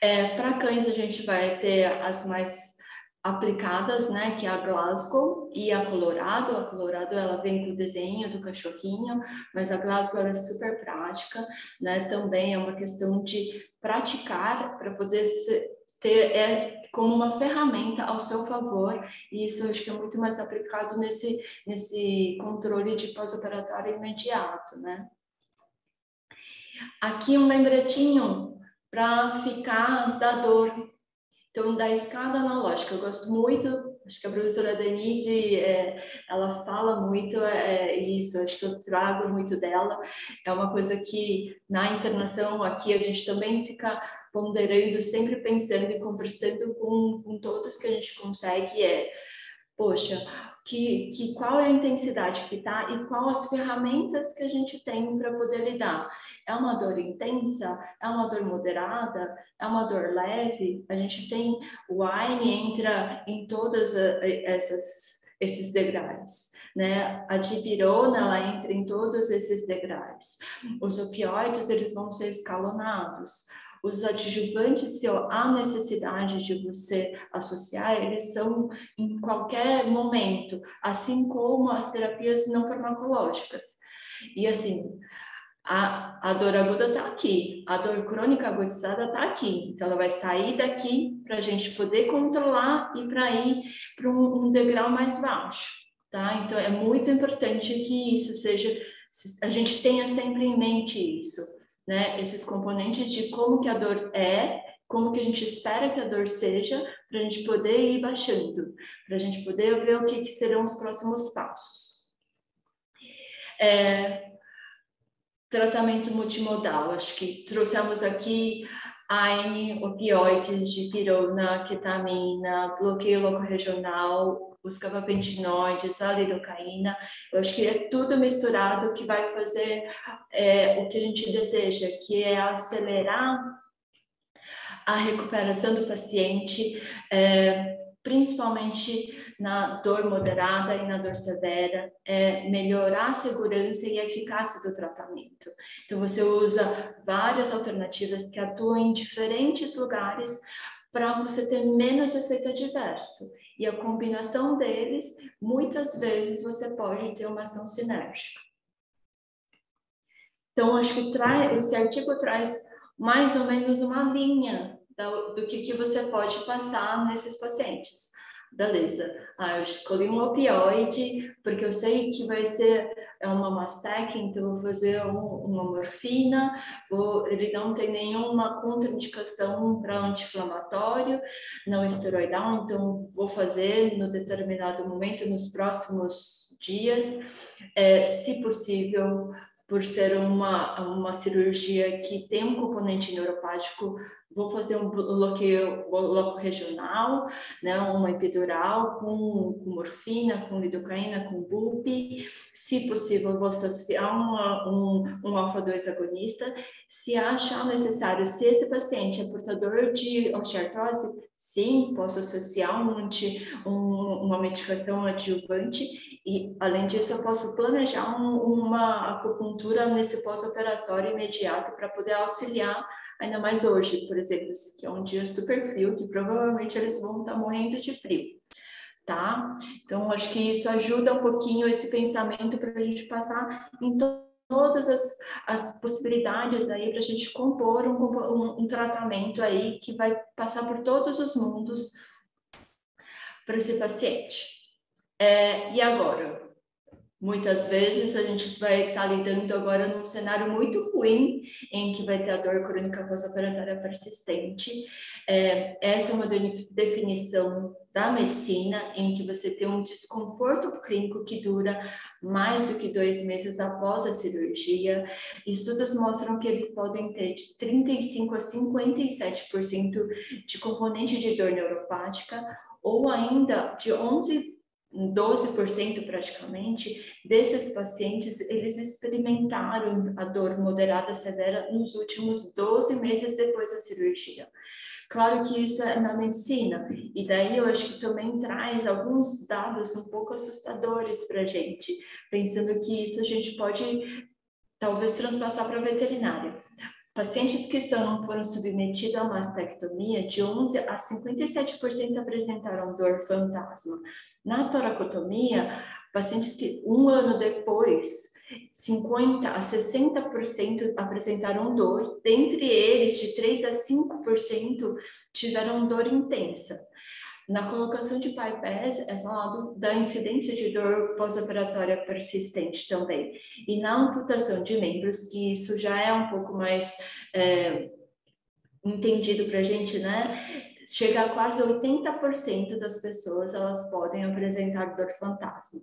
É, Para cães, a gente vai ter as mais aplicadas, né, que é a Glasgow e a Colorado. A Colorado ela vem com o desenho do cachorrinho, mas a Glasgow é super prática, né? Também é uma questão de praticar para poder ser, ter é como uma ferramenta ao seu favor, e isso eu acho que é muito mais aplicado nesse nesse controle de pós-operatório imediato, né? Aqui um lembretinho para ficar da dor. Então, da escada analógica, eu gosto muito, acho que a professora Denise, é, ela fala muito é, é, isso, acho que eu trago muito dela, é uma coisa que na internação aqui a gente também fica ponderando, sempre pensando e conversando com, com todos que a gente consegue, é, poxa, que, que qual é a intensidade que está e quais as ferramentas que a gente tem para poder lidar. É uma dor intensa? É uma dor moderada? É uma dor leve? A gente tem o AINE entra em todas essas esses degraus, né? A dipirona, ela entra em todos esses degraus. Os opioides, eles vão ser escalonados. Os adjuvantes, se há necessidade de você associar, eles são em qualquer momento, assim como as terapias não farmacológicas. E assim, a, a dor aguda está aqui, a dor crônica agudizada está aqui. Então, ela vai sair daqui para a gente poder controlar e para ir para um, um degrau mais baixo, tá? Então, é muito importante que isso seja, a gente tenha sempre em mente isso né, esses componentes de como que a dor é, como que a gente espera que a dor seja, para a gente poder ir baixando, para a gente poder ver o que, que serão os próximos passos. É, tratamento multimodal, acho que trouxemos aqui Aí, opioides, dipirona, ketamina, bloqueio locorregional, os gabapentinoides, a lidocaína. Eu acho que é tudo misturado que vai fazer é, o que a gente deseja, que é acelerar a recuperação do paciente, é, principalmente na dor moderada e na dor severa, é melhorar a segurança e a eficácia do tratamento. Então, você usa várias alternativas que atuam em diferentes lugares para você ter menos efeito adverso. E a combinação deles, muitas vezes, você pode ter uma ação sinérgica. Então, acho que traz, esse artigo traz mais ou menos uma linha do que, que você pode passar nesses pacientes beleza, ah, eu escolhi um opioide porque eu sei que vai ser é uma Mastec, então vou fazer um, uma morfina, vou, ele não tem nenhuma contraindicação para anti-inflamatório, não esteroidal, então vou fazer no determinado momento, nos próximos dias, é, se possível, por ser uma, uma cirurgia que tem um componente neuropático, vou fazer um bloqueio loco regional, né, uma epidural com, com morfina, com lidocaína, com BUP, se possível vou associar uma, um, um alfa-2 agonista, se achar necessário, se esse paciente é portador de osteoartrose, sim, posso associar um, um, uma medicação adjuvante. E, além disso, eu posso planejar um, uma acupuntura nesse pós-operatório imediato para poder auxiliar, ainda mais hoje, por exemplo, que é um dia super frio, que provavelmente eles vão estar tá morrendo de frio, tá? Então, acho que isso ajuda um pouquinho esse pensamento para a gente passar em todas as, as possibilidades aí para a gente compor um, um, um tratamento aí que vai passar por todos os mundos para esse paciente. É, e agora? Muitas vezes a gente vai estar tá lidando agora num cenário muito ruim, em que vai ter a dor crônica pós-operatória persistente. É, essa é uma definição da medicina, em que você tem um desconforto clínico que dura mais do que dois meses após a cirurgia. Estudos mostram que eles podem ter de 35% a 57% de componente de dor neuropática, ou ainda de 11 12% praticamente desses pacientes eles experimentaram a dor moderada severa nos últimos 12 meses depois da cirurgia. Claro que isso é na medicina, e daí eu acho que também traz alguns dados um pouco assustadores para a gente, pensando que isso a gente pode talvez transpassar para a veterinária. Pacientes que são, foram submetidos a mastectomia, de 11 a 57% apresentaram dor fantasma. Na toracotomia, pacientes que um ano depois, 50 a 60% apresentaram dor, dentre eles, de 3 a 5% tiveram dor intensa. Na colocação de bypass é falado da incidência de dor pós-operatória persistente também. E na amputação de membros, que isso já é um pouco mais é, entendido para a gente, né? Chega a quase 80% das pessoas elas podem apresentar dor fantasma.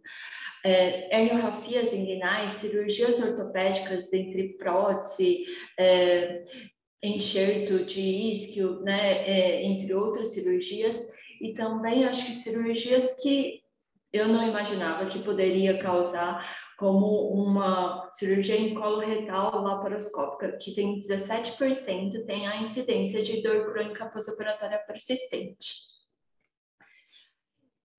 É, herniografias inguinais, cirurgias ortopédicas entre prótese, é, enxerto de isquio, né, é, entre outras cirurgias, e também acho que cirurgias que eu não imaginava que poderia causar como uma cirurgia em colo retal laparoscópica, que tem 17% tem a incidência de dor crônica pós-operatória persistente.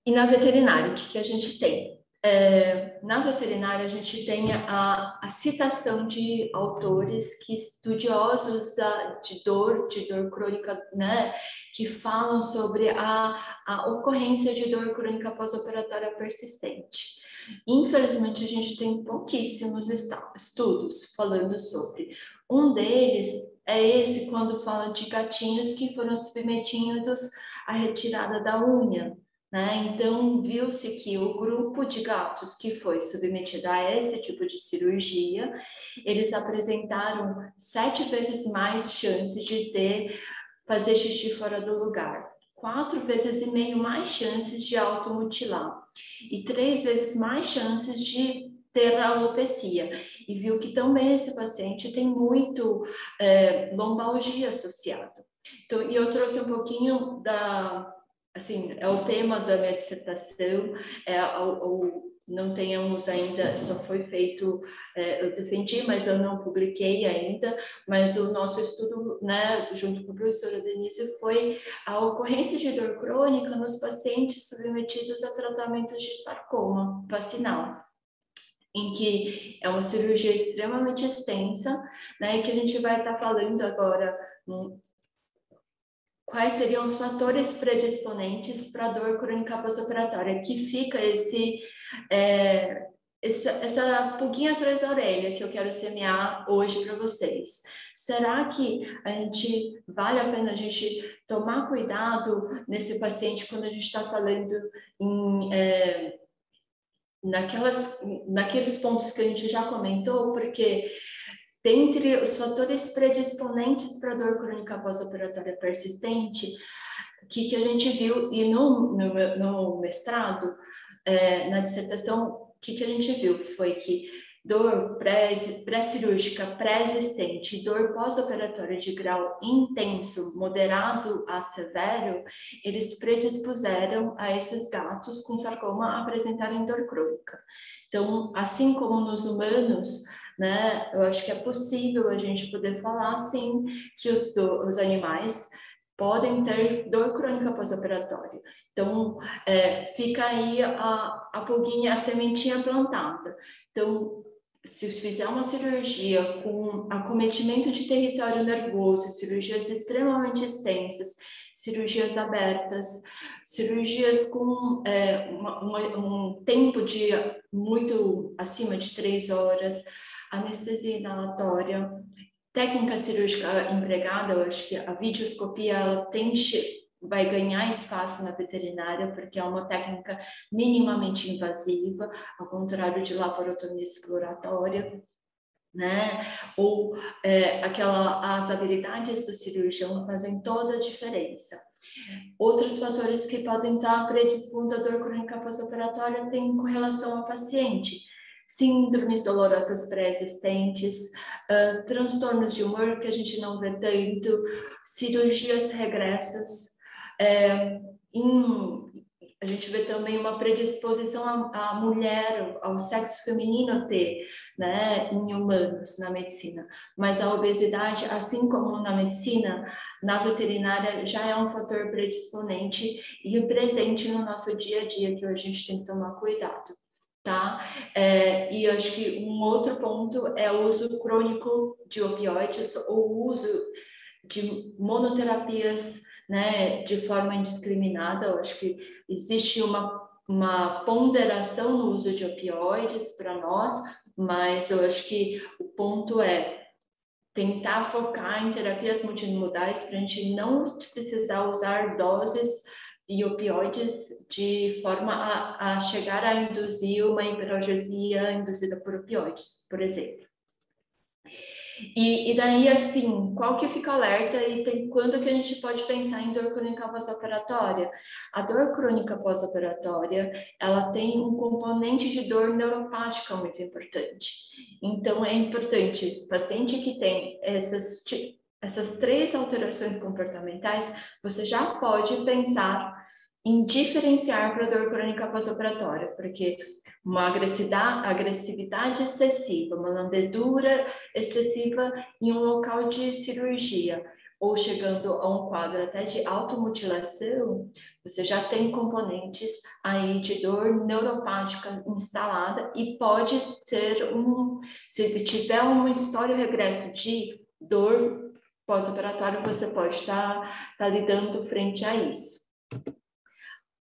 E na veterinária, o que, que a gente tem? É, na veterinária, a gente tem a, a, citação de autores que estudiosos da, de dor, de dor crônica, né, que falam sobre a, a ocorrência de dor crônica pós-operatória persistente. Infelizmente, a gente tem pouquíssimos estudos falando sobre. Um deles é esse quando fala de gatinhos que foram submetidos à retirada da unha. Né? Então, viu-se que o grupo de gatos que foi submetido a esse tipo de cirurgia, eles apresentaram sete vezes mais chances de ter fazer xixi fora do lugar, quatro vezes e meio mais chances de automutilar e três vezes mais chances de ter alopecia e viu que também esse paciente tem muito é, lombalgia associada. Então, e eu trouxe um pouquinho da, assim, é o tema da minha dissertação, é o, não tenhamos ainda, só foi feito, é, eu defendi, mas eu não publiquei ainda, mas o nosso estudo, né, junto com a professora Denise, foi a ocorrência de dor crônica nos pacientes submetidos a tratamentos de sarcoma vacinal em que é uma cirurgia extremamente extensa, né, que a gente vai estar tá falando agora um, quais seriam os fatores predisponentes para dor crônica pós-operatória, que fica esse, é, essa, essa pulguinha atrás da orelha que eu quero semear hoje para vocês. Será que a gente vale a pena a gente tomar cuidado nesse paciente quando a gente está falando em é, naquelas, naqueles pontos que a gente já comentou, porque dentre os fatores predisponentes para dor crônica pós-operatória persistente, o que, que a gente viu, e no, no, no mestrado, é, na dissertação, o que, que a gente viu foi que dor pré-cirúrgica pré-existente, dor pós-operatória de grau intenso, moderado a severo, eles predispuseram a esses gatos com sarcoma apresentarem dor crônica. Então, assim como nos humanos, né, eu acho que é possível a gente poder falar, sim, que os, os animais podem ter dor crônica pós-operatória. Então, é, fica aí a, a pulguinha, a sementinha plantada. Então, se fizer uma cirurgia com acometimento de território nervoso, cirurgias extremamente extensas, cirurgias abertas, cirurgias com é, uma, uma, um tempo de muito acima de três horas, anestesia inalatória, técnica cirúrgica empregada, eu acho que a videoscopia ela tem vai ganhar espaço na veterinária, porque é uma técnica minimamente invasiva, ao contrário de laparotomia exploratória, né? Ou é, aquela, as habilidades do cirurgião fazem toda a diferença. Outros fatores que podem estar predispondo a dor crônica pós-operatória têm com relação ao paciente. Síndromes dolorosas pré-existentes, uh, transtornos de humor que a gente não vê tanto, cirurgias regressas, é, em, a gente vê também uma predisposição à, mulher, ao sexo feminino ter, né, em humanos, na medicina. Mas a obesidade, assim como na medicina, na veterinária já é um fator predisponente e presente no nosso dia a dia que a gente tem que tomar cuidado. Tá? É, e acho que um outro ponto é o uso crônico de opioides ou o uso de monoterapias né, de forma indiscriminada. Eu acho que existe uma, uma ponderação no uso de opioides para nós, mas eu acho que o ponto é tentar focar em terapias multimodais para a gente não precisar usar doses e opioides de forma a, a chegar a induzir uma hiperalgesia induzida por opioides, por exemplo. E, e daí, assim, qual que fica alerta e quando que a gente pode pensar em dor crônica pós-operatória? A dor crônica pós-operatória, ela tem um componente de dor neuropática muito importante. Então, é importante, paciente que tem essas, essas três alterações comportamentais, você já pode pensar em diferenciar para dor crônica pós-operatória, porque uma agressividade, excessiva, uma lambedura excessiva em um local de cirurgia, ou chegando a um quadro até de automutilação, você já tem componentes aí de dor neuropática instalada e pode ter um, se tiver um história regresso de dor pós-operatório, você pode estar tá, tá lidando frente a isso.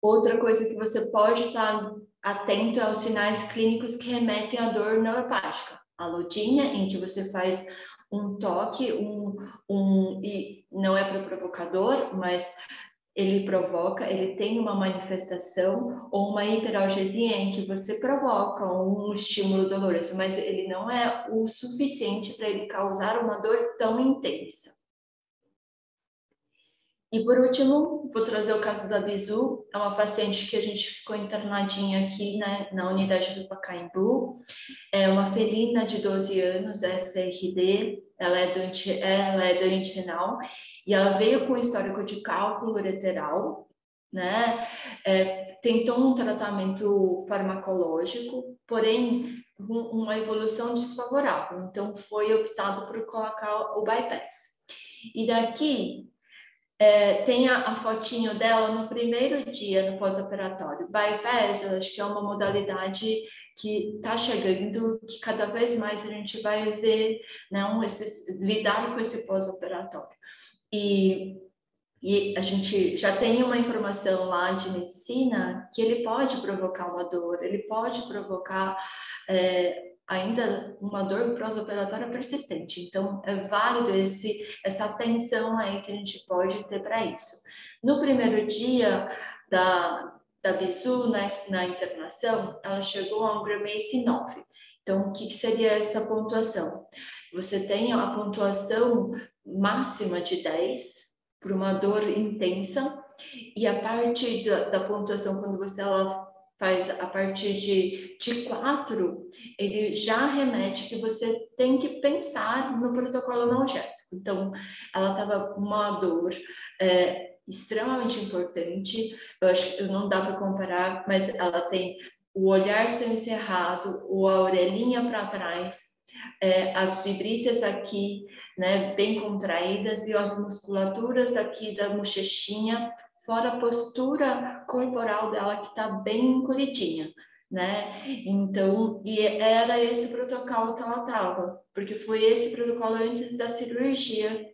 Outra coisa que você pode estar atento aos sinais clínicos que remetem à dor neuropática. A lodinha, em que você faz um toque, um, um e não é para o provocador, mas ele provoca, ele tem uma manifestação ou uma hiperalgesia em que você provoca um estímulo doloroso, mas ele não é o suficiente para ele causar uma dor tão intensa. E por último, vou trazer o caso da Bizu, é uma paciente que a gente ficou internadinha aqui né, na unidade do Pacaembu, é uma felina de 12 anos, SRD, ela é doente, ela é doente renal, e ela veio com histórico de cálculo ureteral, né, é, tentou um tratamento farmacológico, porém uma evolução desfavorável, então foi optado por colocar o bypass. E daqui é, tem a, a, fotinho dela no primeiro dia no pós-operatório. Bypass, eu acho que é uma modalidade que está chegando, que cada vez mais a gente vai ver, não, né, esses, lidar com esse pós-operatório. E, e a gente já tem uma informação lá de medicina que ele pode provocar uma dor, ele pode provocar é, ainda uma dor pós-operatória persistente. Então, é válido esse, essa atenção aí que a gente pode ter para isso. No primeiro dia da, da Bisu, na, na internação, ela chegou a um Grammage 9. Então, o que, que seria essa pontuação? Você tem a pontuação máxima de 10 para uma dor intensa, e a parte da, da pontuação, quando você ela faz a partir de, de quatro, ele já remete que você tem que pensar no protocolo analgésico. Então, ela estava uma dor é, extremamente importante, eu acho que não dá para comparar, mas ela tem o olhar semicerrado, a orelhinha para trás, é, as vibrícias aqui, né, bem contraídas, e as musculaturas aqui da bochechinha fora a postura corporal dela que está bem encolhidinha, né? Então, e era esse protocolo que ela estava, porque foi esse protocolo antes da cirurgia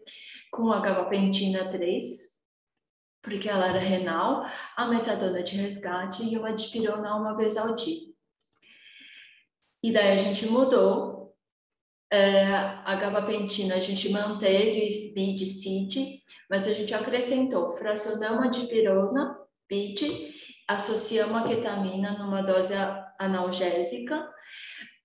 com a gabapentina 3, porque ela era renal, a metadona de resgate e uma dipirona uma vez ao dia. E daí a gente mudou é, a gabapentina a gente manteve BID CID, mas a gente acrescentou fracionama de pirona, BID, associamos a ketamina numa dose analgésica,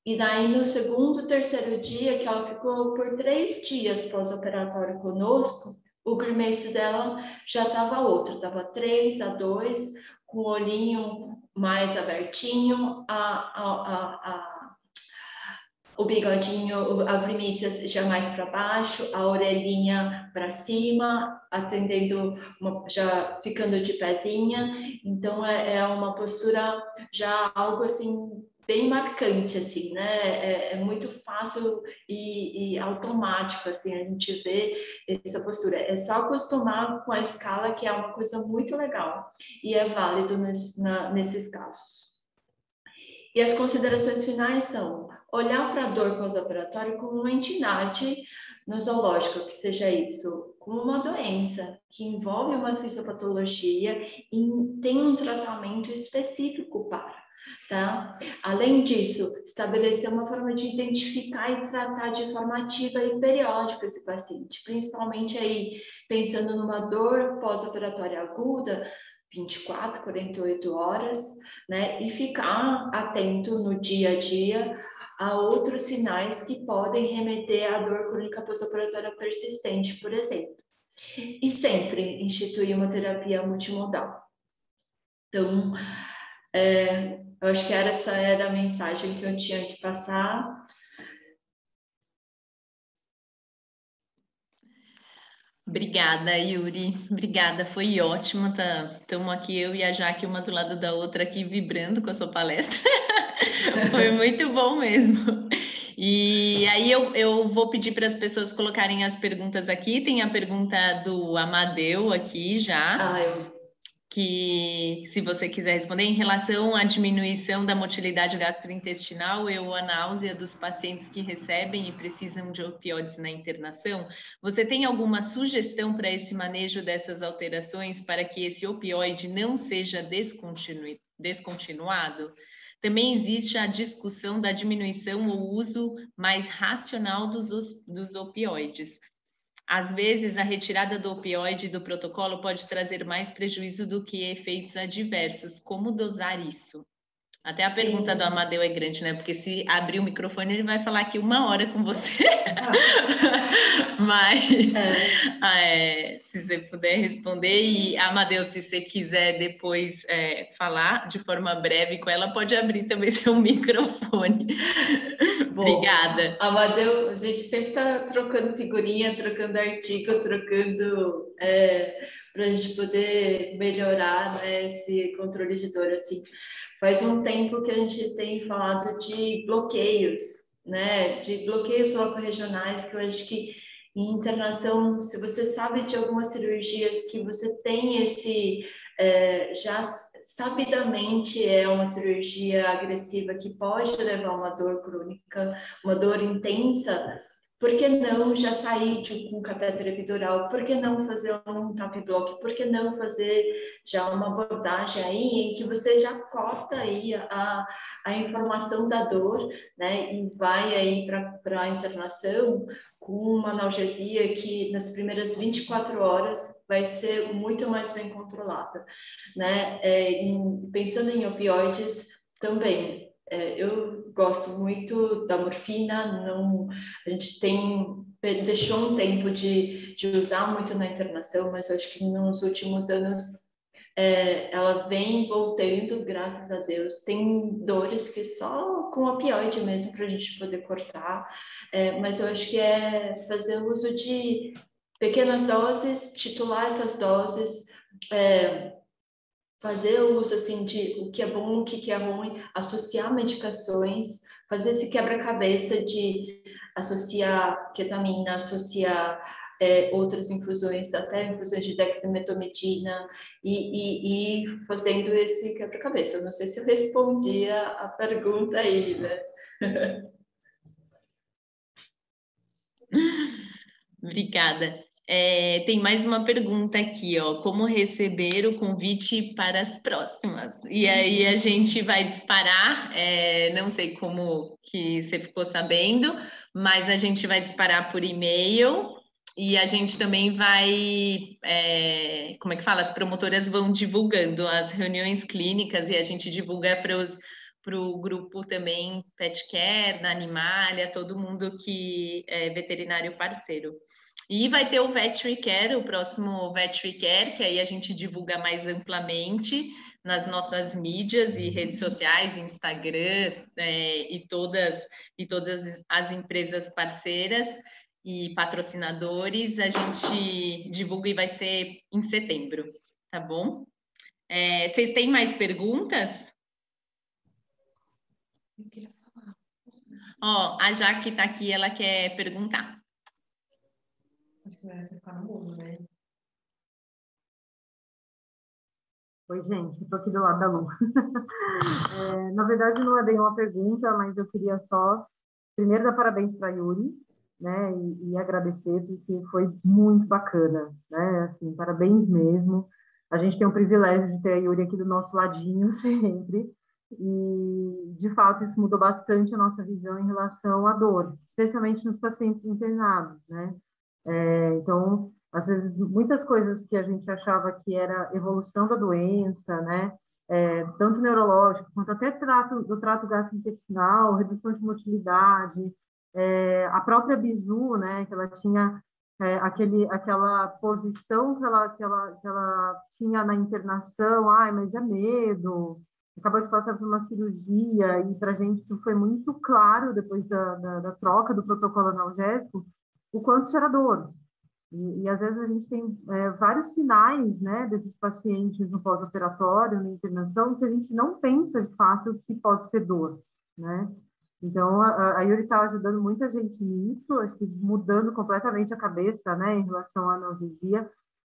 e daí no segundo, terceiro dia, que ela ficou por três dias pós-operatório conosco, o grimace dela já estava outro, estava 3 a 2, com o olhinho mais abertinho, a, a, a, a o bigodinho, a primícia já mais para baixo, a orelhinha para cima, atendendo, uma, já ficando de pezinha. Então, é, é, uma postura já algo assim bem marcante, assim, né? É, é muito fácil e, e, automático, assim, a gente vê essa postura. É só acostumar com a escala, que é uma coisa muito legal e é válido nesse, na, nesses casos. E as considerações finais são olhar para a dor pós-operatória como uma entidade nosológica, que seja isso, como uma doença que envolve uma fisiopatologia e tem um tratamento específico para. Tá? Além disso, estabelecer uma forma de identificar e tratar de forma ativa e periódica esse paciente, principalmente aí pensando numa dor pós-operatória aguda, 24, 48 horas, né? E ficar atento no dia a dia a outros sinais que podem remeter à dor crônica pós-operatória persistente, por exemplo. E sempre instituir uma terapia multimodal. Então, é, eu acho que era, essa era a mensagem que eu tinha que passar. Obrigada, Yuri. Obrigada, foi ótimo. Estamos tá, aqui, eu e a Jaque, uma do lado da outra, aqui vibrando com a sua palestra. foi muito bom mesmo. E aí eu, eu vou pedir para as pessoas colocarem as perguntas aqui. Tem a pergunta do Amadeu aqui já. Ah, eu que, se você quiser responder, em relação à diminuição da motilidade gastrointestinal ou a náusea dos pacientes que recebem e precisam de opioides na internação, você tem alguma sugestão para esse manejo dessas alterações para que esse opioide não seja descontinu descontinuado? Também existe a discussão da diminuição ou uso mais racional dos, dos opioides. Às vezes, a retirada do opioide do protocolo pode trazer mais prejuízo do que efeitos adversos. Como dosar isso? Até a Sim. pergunta do Amadeu é grande, né? Porque se abrir o microfone, ele vai falar aqui uma hora com você. Mas é. É, se você puder responder, e Amadeu, se você quiser depois é, falar de forma breve com ela, pode abrir também seu microfone. Bom, Obrigada. Amadeu, a gente sempre está trocando figurinha, trocando artigo, trocando é, para a gente poder melhorar né, esse controle de dor. Assim. Faz um tempo que a gente tem falado de bloqueios, né? De bloqueios loco-regionais, que eu acho que em internação, se você sabe de algumas cirurgias que você tem esse é, já sabidamente é uma cirurgia agressiva que pode levar a uma dor crônica, uma dor intensa, por que não já sair de um catéter epidural? Por que não fazer um tap block? Por que não fazer já uma abordagem aí em que você já corta aí a, a informação da dor, né? E vai aí para a internação com uma analgesia que nas primeiras 24 horas vai ser muito mais bem controlada, né? É, em, pensando em opioides também, eu gosto muito da morfina, não, a gente tem deixou um tempo de, de usar muito na internação, mas acho que nos últimos anos é, ela vem voltando, graças a Deus. Tem dores que só com opioide mesmo para a gente poder cortar, é, mas eu acho que é fazer uso de pequenas doses, titular essas doses, é, fazer uso assim de o que é bom, o que é ruim, associar medicações, fazer esse quebra-cabeça de associar ketamina, associar é, outras infusões, até infusões de dexametomidina, e, e, e fazendo esse quebra-cabeça. Não sei se eu respondi a, a pergunta aí, né? Obrigada. É, tem mais uma pergunta aqui, ó. Como receber o convite para as próximas? E aí a gente vai disparar, é, não sei como que você ficou sabendo, mas a gente vai disparar por e-mail e a gente também vai, é, como é que fala? As promotoras vão divulgando as reuniões clínicas e a gente divulga para os para o grupo também Pet Care, da Animalia, todo mundo que é veterinário parceiro. E vai ter o Care, o próximo Care, que aí a gente divulga mais amplamente nas nossas mídias e redes sociais, Instagram é, e todas e todas as empresas parceiras e patrocinadores, a gente divulga e vai ser em setembro, tá bom? É, vocês têm mais perguntas? Ó, a Jaque está aqui, ela quer perguntar. Acho que vai ficar no mundo, né? Oi, gente, estou aqui do lado da Lu. é, na verdade, não é bem uma pergunta, mas eu queria só, primeiro, dar parabéns para a Yuri, né, e, e, agradecer, porque foi muito bacana, né, assim, parabéns mesmo. A gente tem o privilégio de ter a Yuri aqui do nosso ladinho sempre, e, de fato, isso mudou bastante a nossa visão em relação à dor, especialmente nos pacientes internados, né, é, então, às vezes, muitas coisas que a gente achava que era evolução da doença, né? É, tanto neurológico quanto até trato, do trato gastrointestinal, redução de motilidade, é, a própria bisu, né? Que ela tinha é, aquele, aquela posição que ela, que, ela, que ela tinha na internação, ai, mas é medo, acabou de passar por uma cirurgia, e para a gente foi muito claro, depois da, da, da troca do protocolo analgésico, o quanto gera dor. E, e às vezes a gente tem é, vários sinais, né, desses pacientes no pós-operatório, na internação, que a gente não pensa de fato que pode ser dor, né? Então, a, a Yuri está ajudando muita gente nisso, acho que mudando completamente a cabeça, né, em relação à analgesia.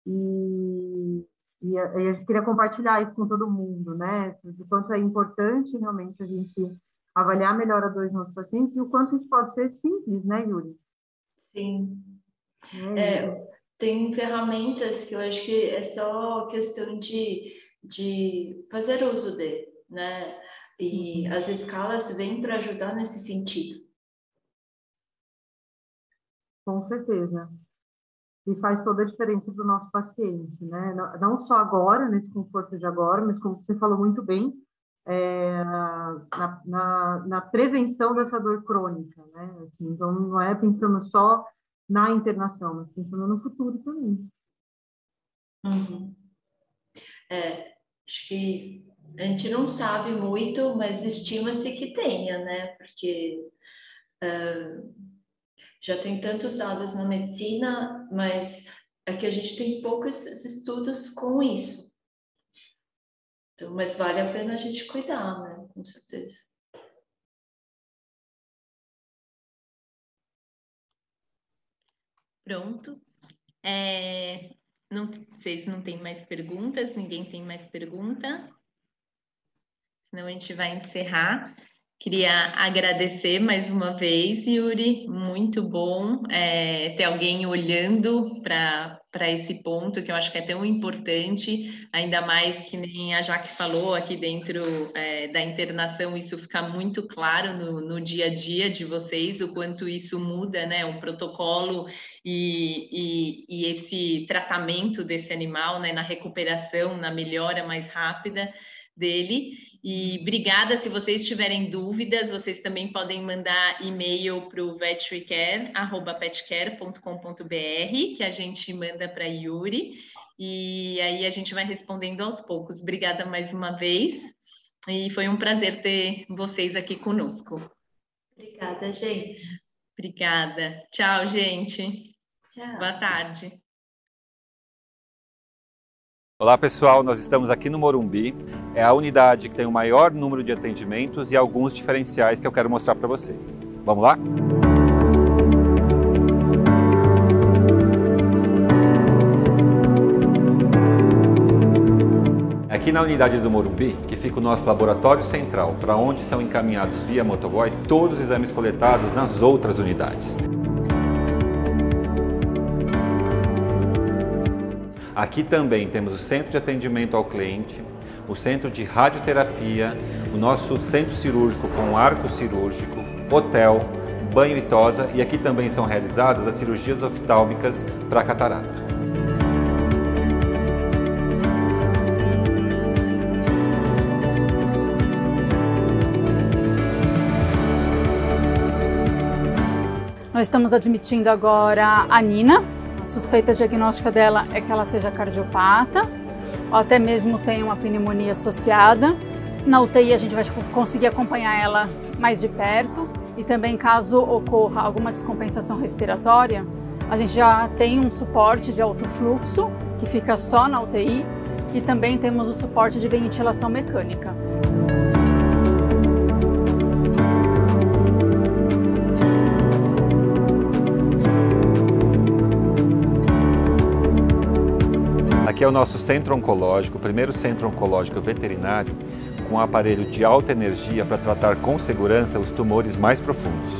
E, e, a, e a gente queria compartilhar isso com todo mundo, né, de quanto é importante realmente a gente avaliar melhor a dor dos nossos pacientes e o quanto isso pode ser simples, né, Yuri? Sim. É, tem ferramentas que eu acho que é só questão de, de fazer uso de, né? E uhum. as escalas vêm para ajudar nesse sentido. Com certeza. E faz toda a diferença para o nosso paciente, né? Não só agora, nesse conforto de agora, mas como você falou muito bem, é, na, na, na, prevenção dessa dor crônica, né? Assim, então, não é pensando só na internação, mas pensando no futuro também. Uhum. É, acho que a gente não sabe muito, mas estima-se que tenha, né? Porque uh, já tem tantos dados na medicina, mas aqui a gente tem poucos estudos com isso. Então, mas vale a pena a gente cuidar, né? Com certeza. Pronto. É, não, vocês não têm mais perguntas? Ninguém tem mais pergunta? Senão a gente vai encerrar. Queria agradecer mais uma vez, Yuri. Muito bom é, ter alguém olhando para esse ponto que eu acho que é tão importante, ainda mais que nem a Jaque falou aqui dentro é, da internação, isso fica muito claro no, no, dia a dia de vocês, o quanto isso muda, né? O protocolo e, e, e esse tratamento desse animal, né? Na recuperação, na melhora mais rápida dele. E obrigada. Se vocês tiverem dúvidas, vocês também podem mandar e-mail para o vetericare.petcare.com.br, que a gente manda para Yuri. E aí a gente vai respondendo aos poucos. Obrigada mais uma vez. E foi um prazer ter vocês aqui conosco. Obrigada, gente. Obrigada. Tchau, gente. Tchau. Boa tarde. Olá pessoal, nós estamos aqui no Morumbi. É a unidade que tem o maior número de atendimentos e alguns diferenciais que eu quero mostrar para você. Vamos lá? Aqui na unidade do Morumbi, que fica o nosso laboratório central, para onde são encaminhados via motoboy todos os exames coletados nas outras unidades. Aqui também temos o centro de atendimento ao cliente, o centro de radioterapia, o nosso centro cirúrgico com arco cirúrgico, hotel, banho e tosa e aqui também são realizadas as cirurgias oftálmicas para catarata. Nós estamos admitindo agora a Nina, suspeita diagnóstica dela é que ela seja cardiopata, ou até mesmo tenha uma pneumonia associada. Na UTI a gente vai conseguir acompanhar ela mais de perto e também caso ocorra alguma descompensação respiratória, a gente já tem um suporte de alto fluxo que fica só na UTI e também temos o suporte de ventilação mecânica. É o nosso centro oncológico, o primeiro centro oncológico veterinário com um aparelho de alta energia para tratar com segurança os tumores mais profundos.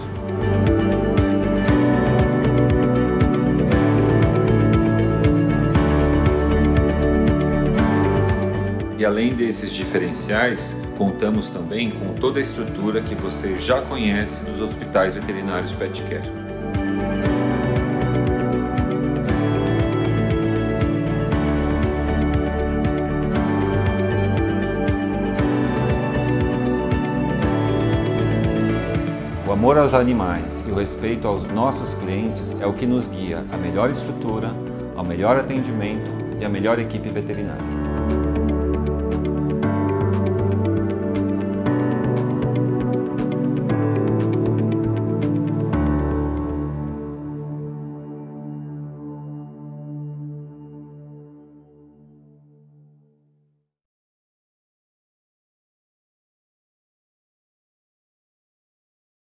E além desses diferenciais, contamos também com toda a estrutura que você já conhece dos hospitais veterinários Pet amor aos animais e o respeito aos nossos clientes é o que nos guia à melhor estrutura, ao melhor atendimento e à melhor equipe veterinária.